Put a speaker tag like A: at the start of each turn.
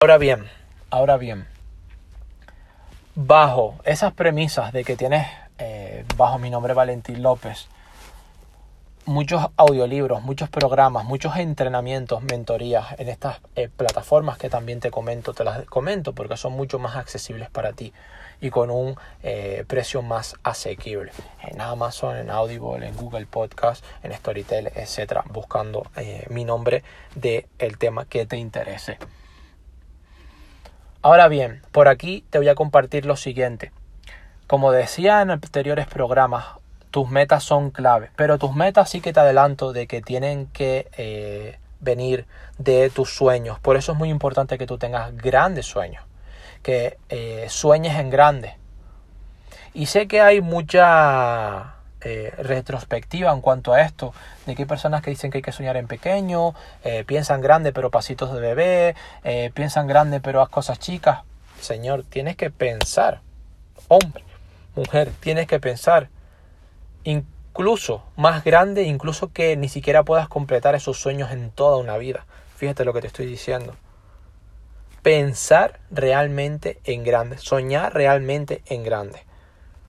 A: Ahora bien, ahora bien, bajo esas premisas de que tienes, eh, bajo mi nombre Valentín López, muchos audiolibros, muchos programas, muchos entrenamientos, mentorías en estas eh, plataformas que también te comento, te las comento porque son mucho más accesibles para ti y con un eh, precio más asequible. En Amazon, en Audible, en Google Podcast, en Storytel, etcétera, buscando mi nombre del el tema que te interese. Ahora bien, por aquí te voy a compartir lo siguiente. Como decía en anteriores programas, tus metas son clave, pero tus metas sí que te adelanto de que tienen que eh, venir de tus sueños. Por eso es muy importante que tú tengas grandes sueños, que eh, sueñes en grande. Y sé que hay mucha eh, retrospectiva en cuanto a esto, de que hay personas que dicen que hay que soñar en pequeño, eh, piensan grande pero pasitos de bebé, eh, piensan grande pero haz cosas chicas. Señor, tienes que pensar, hombre, mujer, tienes que pensar, incluso más grande, incluso que ni siquiera puedas completar esos sueños en toda una vida. Fíjate lo que te estoy diciendo. Pensar realmente en grande, soñar realmente en grande.